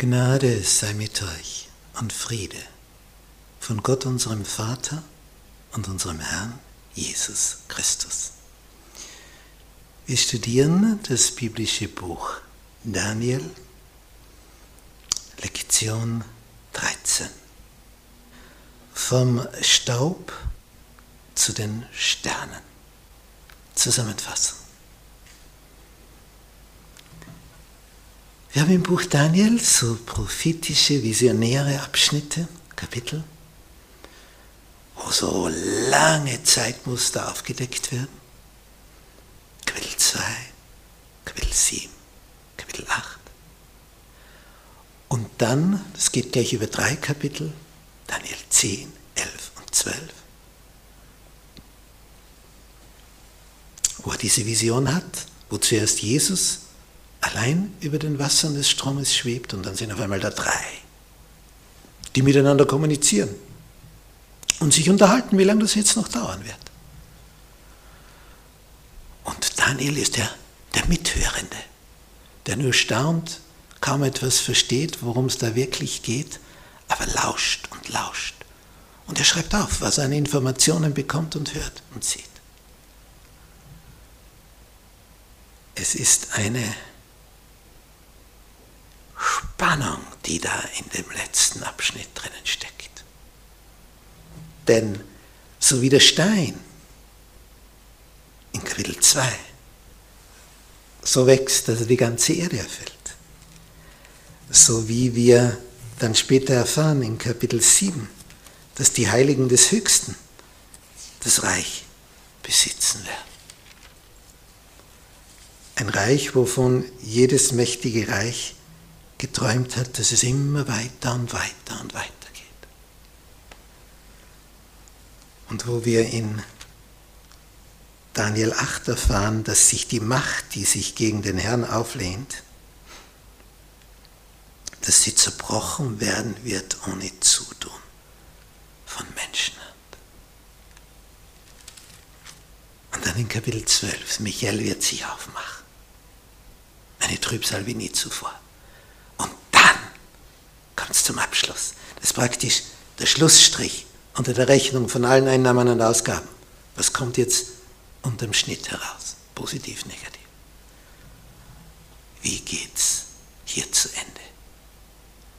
Gnade sei mit euch und Friede von Gott unserem Vater und unserem Herrn Jesus Christus. Wir studieren das biblische Buch Daniel, Lektion 13. Vom Staub zu den Sternen. Zusammenfassung. Wir haben im Buch Daniel so prophetische, visionäre Abschnitte, Kapitel, wo so lange Zeitmuster aufgedeckt werden. Kapitel 2, Kapitel 7, Kapitel 8. Und dann, das geht gleich über drei Kapitel, Daniel 10, 11 und 12, wo er diese Vision hat, wo zuerst Jesus allein über den Wassern des Stromes schwebt und dann sind auf einmal da drei, die miteinander kommunizieren und sich unterhalten, wie lange das jetzt noch dauern wird. Und Daniel ist der, der Mithörende, der nur staunt, kaum etwas versteht, worum es da wirklich geht, aber lauscht und lauscht. Und er schreibt auf, was er an Informationen bekommt und hört und sieht. Es ist eine die da in dem letzten Abschnitt drinnen steckt. Denn so wie der Stein in Kapitel 2 so wächst, dass er die ganze Erde erfüllt. So wie wir dann später erfahren in Kapitel 7, dass die Heiligen des Höchsten das Reich besitzen werden. Ein Reich, wovon jedes mächtige Reich geträumt hat, dass es immer weiter und weiter und weiter geht. Und wo wir in Daniel 8 erfahren, dass sich die Macht, die sich gegen den Herrn auflehnt, dass sie zerbrochen werden wird ohne Zutun von Menschenhand. Und dann in Kapitel 12, Michael wird sich aufmachen. Eine Trübsal wie nie zuvor es zum Abschluss. Das ist praktisch der Schlussstrich unter der Rechnung von allen Einnahmen und Ausgaben. Was kommt jetzt unterm Schnitt heraus? Positiv, negativ. Wie geht's hier zu Ende?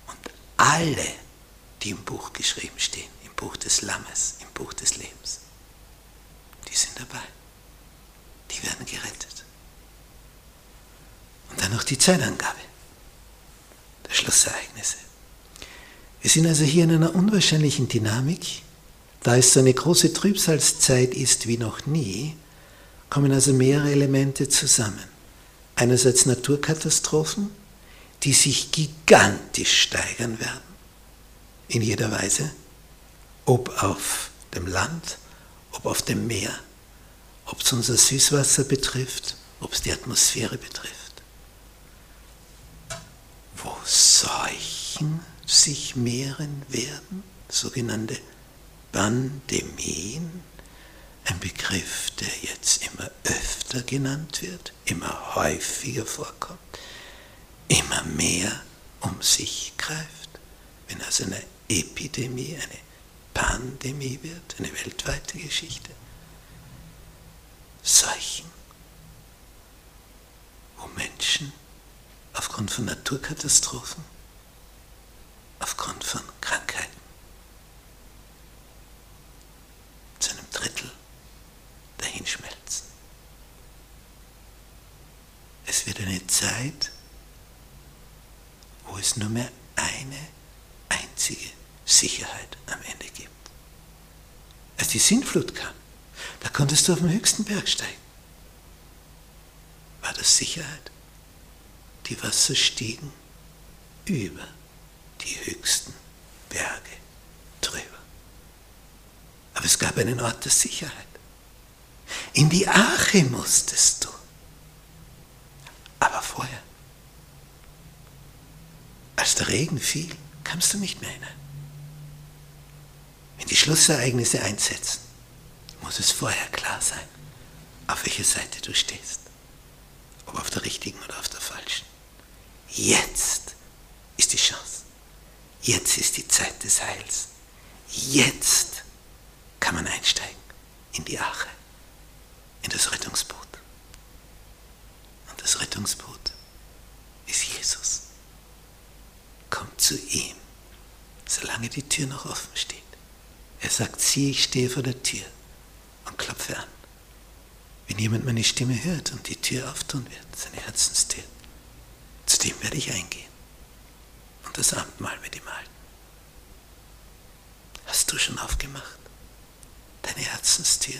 Und alle, die im Buch geschrieben stehen, im Buch des Lammes, im Buch des Lebens, die sind dabei. Die werden gerettet. Und dann noch die Zeitangabe der Schlussereignisse. Wir sind also hier in einer unwahrscheinlichen Dynamik. Da es so eine große Trübsalzeit ist wie noch nie, kommen also mehrere Elemente zusammen. Einerseits Naturkatastrophen, die sich gigantisch steigern werden, in jeder Weise, ob auf dem Land, ob auf dem Meer, ob es unser Süßwasser betrifft, ob es die Atmosphäre betrifft. Wo Seuchen sich mehren werden, sogenannte Pandemien, ein Begriff, der jetzt immer öfter genannt wird, immer häufiger vorkommt, immer mehr um sich greift. Wenn also eine Epidemie, eine Pandemie wird, eine weltweite Geschichte, Seuchen, wo Menschen aufgrund von Naturkatastrophen aufgrund von Krankheiten. Zu einem Drittel dahinschmelzen. Es wird eine Zeit, wo es nur mehr eine einzige Sicherheit am Ende gibt. Als die Sintflut kam, da konntest du auf den höchsten Berg steigen. War das Sicherheit? Die Wasser stiegen über die höchsten Berge drüber. Aber es gab einen Ort der Sicherheit. In die Arche musstest du. Aber vorher, als der Regen fiel, kamst du nicht mehr hinein. Wenn die Schlussereignisse einsetzen, muss es vorher klar sein, auf welcher Seite du stehst. Ob auf der richtigen oder auf der falschen. Jetzt Jetzt ist die Zeit des Heils. Jetzt kann man einsteigen in die Arche, in das Rettungsboot. Und das Rettungsboot ist Jesus. Kommt zu ihm, solange die Tür noch offen steht. Er sagt, sieh, ich stehe vor der Tür und klopfe an. Wenn jemand meine Stimme hört und die Tür auftun wird, seine Herzenstür, zu dem werde ich eingehen und das Abendmahl mit ihm halten. Hast du schon aufgemacht? Deine Herzenstür?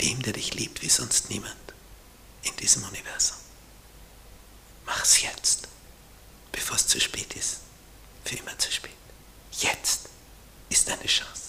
Dem, der dich liebt wie sonst niemand in diesem Universum. Mach's jetzt, bevor es zu spät ist. Für immer zu spät. Jetzt ist deine Chance.